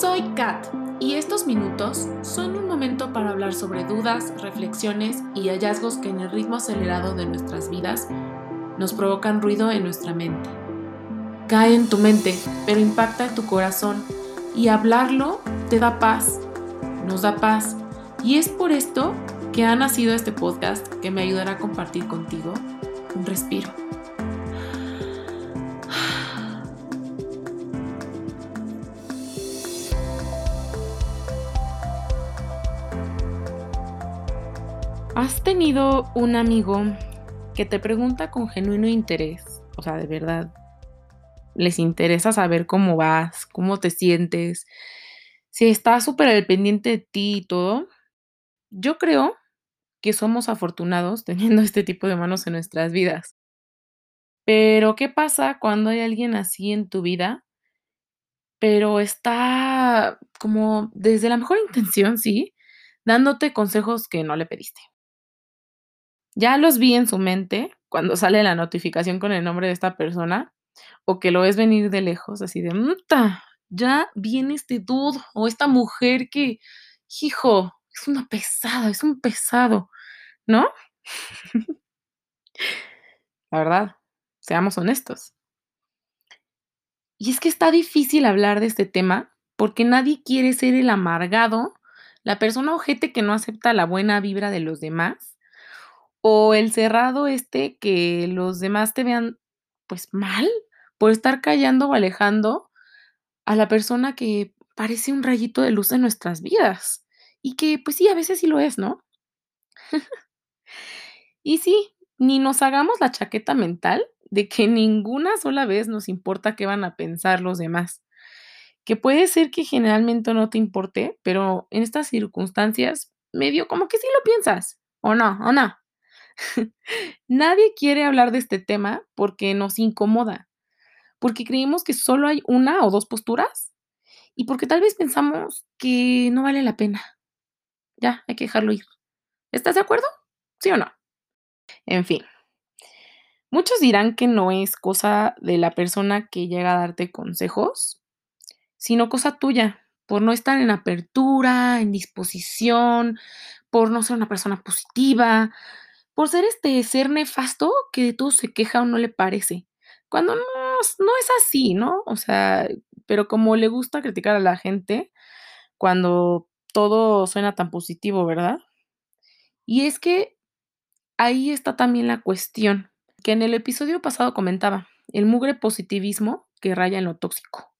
Soy Kat y estos minutos son un momento para hablar sobre dudas, reflexiones y hallazgos que en el ritmo acelerado de nuestras vidas nos provocan ruido en nuestra mente. Cae en tu mente, pero impacta en tu corazón y hablarlo te da paz, nos da paz. Y es por esto que ha nacido este podcast que me ayudará a compartir contigo un respiro. ¿Has tenido un amigo que te pregunta con genuino interés? O sea, de verdad, les interesa saber cómo vas, cómo te sientes, si está súper al pendiente de ti y todo. Yo creo que somos afortunados teniendo este tipo de manos en nuestras vidas. Pero, ¿qué pasa cuando hay alguien así en tu vida? Pero está como desde la mejor intención, sí, dándote consejos que no le pediste. Ya los vi en su mente cuando sale la notificación con el nombre de esta persona o que lo ves venir de lejos, así de, ¡muta! Ya viene este dude o esta mujer que, hijo, es una pesada, es un pesado, ¿no? la verdad, seamos honestos. Y es que está difícil hablar de este tema porque nadie quiere ser el amargado, la persona ojete que no acepta la buena vibra de los demás o el cerrado este que los demás te vean pues mal por estar callando o alejando a la persona que parece un rayito de luz en nuestras vidas. Y que pues sí, a veces sí lo es, ¿no? y sí, ni nos hagamos la chaqueta mental de que ninguna sola vez nos importa qué van a pensar los demás. Que puede ser que generalmente no te importe, pero en estas circunstancias medio como que sí lo piensas, o no, o no. Nadie quiere hablar de este tema porque nos incomoda, porque creemos que solo hay una o dos posturas y porque tal vez pensamos que no vale la pena. Ya, hay que dejarlo ir. ¿Estás de acuerdo? ¿Sí o no? En fin. Muchos dirán que no es cosa de la persona que llega a darte consejos, sino cosa tuya, por no estar en apertura, en disposición, por no ser una persona positiva, por ser este ser nefasto que de todo se queja o no le parece. Cuando no, no es así, ¿no? O sea, pero como le gusta criticar a la gente cuando todo suena tan positivo, ¿verdad? Y es que ahí está también la cuestión, que en el episodio pasado comentaba, el mugre positivismo que raya en lo tóxico.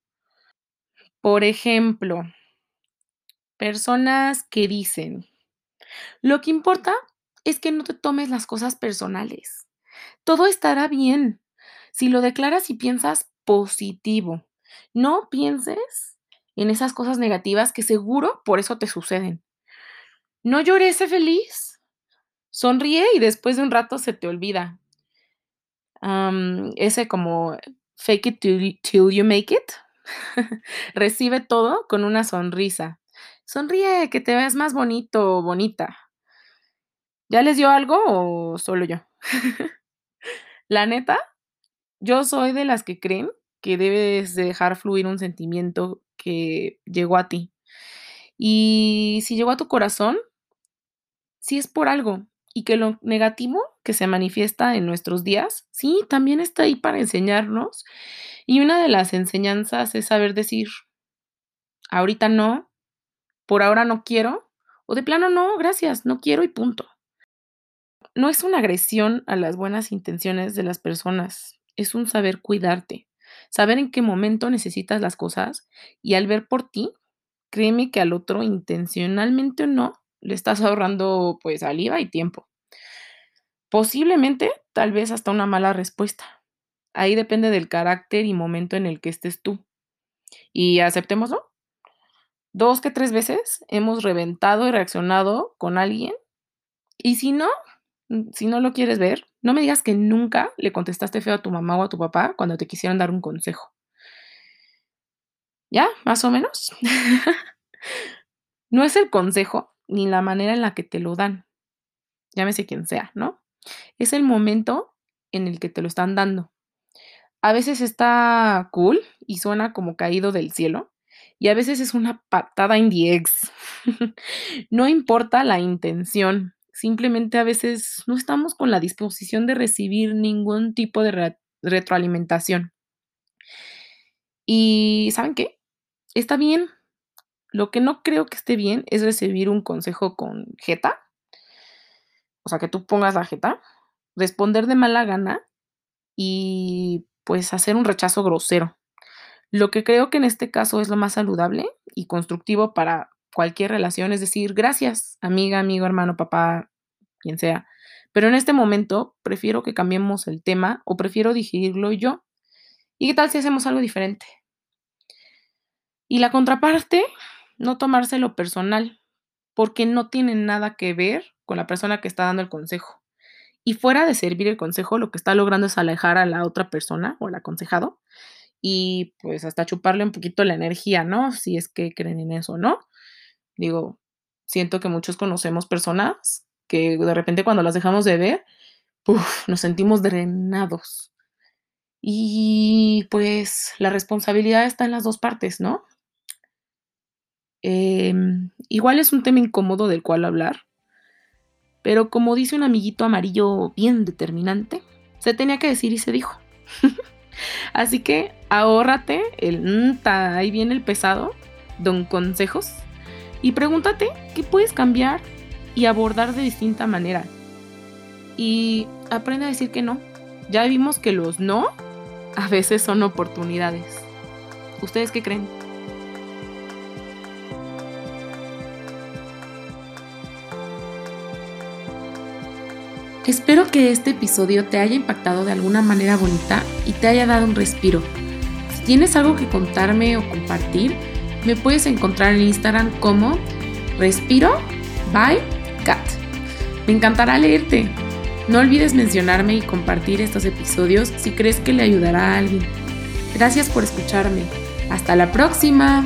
Por ejemplo, personas que dicen, lo que importa es que no te tomes las cosas personales. Todo estará bien si lo declaras y piensas positivo. No pienses en esas cosas negativas que seguro por eso te suceden. No llores, sé feliz. Sonríe y después de un rato se te olvida. ese como fake it till you make it. Recibe todo con una sonrisa. Sonríe, que te veas más bonito o bonita. ¿Ya les dio algo o solo yo? La neta, yo soy de las que creen que debes dejar fluir un sentimiento que llegó a ti. Y si llegó a tu corazón, sí es por algo. Y que lo negativo que se manifiesta en nuestros días, sí, también está ahí para enseñarnos. Y una de las enseñanzas es saber decir, ahorita no, por ahora no quiero, o de plano no, gracias, no quiero y punto no es una agresión a las buenas intenciones de las personas, es un saber cuidarte, saber en qué momento necesitas las cosas y al ver por ti, créeme que al otro intencionalmente o no, le estás ahorrando pues saliva y tiempo. Posiblemente, tal vez hasta una mala respuesta. Ahí depende del carácter y momento en el que estés tú. Y aceptémoslo. Dos que tres veces hemos reventado y reaccionado con alguien. Y si no, si no lo quieres ver, no me digas que nunca le contestaste feo a tu mamá o a tu papá cuando te quisieron dar un consejo. ¿Ya? Más o menos. no es el consejo ni la manera en la que te lo dan. Llámese quien sea, ¿no? Es el momento en el que te lo están dando. A veces está cool y suena como caído del cielo. y a veces es una patada en the no importa la intención, simplemente a veces no estamos con la disposición de recibir ningún tipo de retroalimentación. Y ¿saben qué? Está bien. Lo que no creo que esté bien es recibir un consejo con jeta. O sea, que tú pongas la jeta, responder de mala gana y pues hacer un rechazo grosero. Lo que creo que en este caso es lo más saludable y constructivo para cualquier relación es decir, gracias, amiga, amigo, hermano, papá, quien sea. Pero en este momento prefiero que cambiemos el tema o prefiero digerirlo yo. ¿Y qué tal si hacemos algo diferente? Y la contraparte, no tomárselo personal, porque no tiene nada que ver con la persona que está dando el consejo. Y fuera de servir el consejo, lo que está logrando es alejar a la otra persona o al aconsejado y pues hasta chuparle un poquito la energía, ¿no? Si es que creen en eso, ¿no? Digo, siento que muchos conocemos personas que de repente cuando las dejamos de ver, nos sentimos drenados. Y pues la responsabilidad está en las dos partes, ¿no? Em, igual es un tema incómodo del cual hablar, pero como dice un amiguito amarillo bien determinante, se tenía que decir y se dijo. Así que ahórrate el ahí viene el pesado, don consejos, y pregúntate qué puedes cambiar y abordar de distinta manera. Y aprende a decir que no. Ya vimos que los no a veces son oportunidades. ¿Ustedes qué creen? Espero que este episodio te haya impactado de alguna manera bonita y te haya dado un respiro. Si tienes algo que contarme o compartir, me puedes encontrar en Instagram como Respiro by Cat. Me encantará leerte. No olvides mencionarme y compartir estos episodios si crees que le ayudará a alguien. Gracias por escucharme. Hasta la próxima.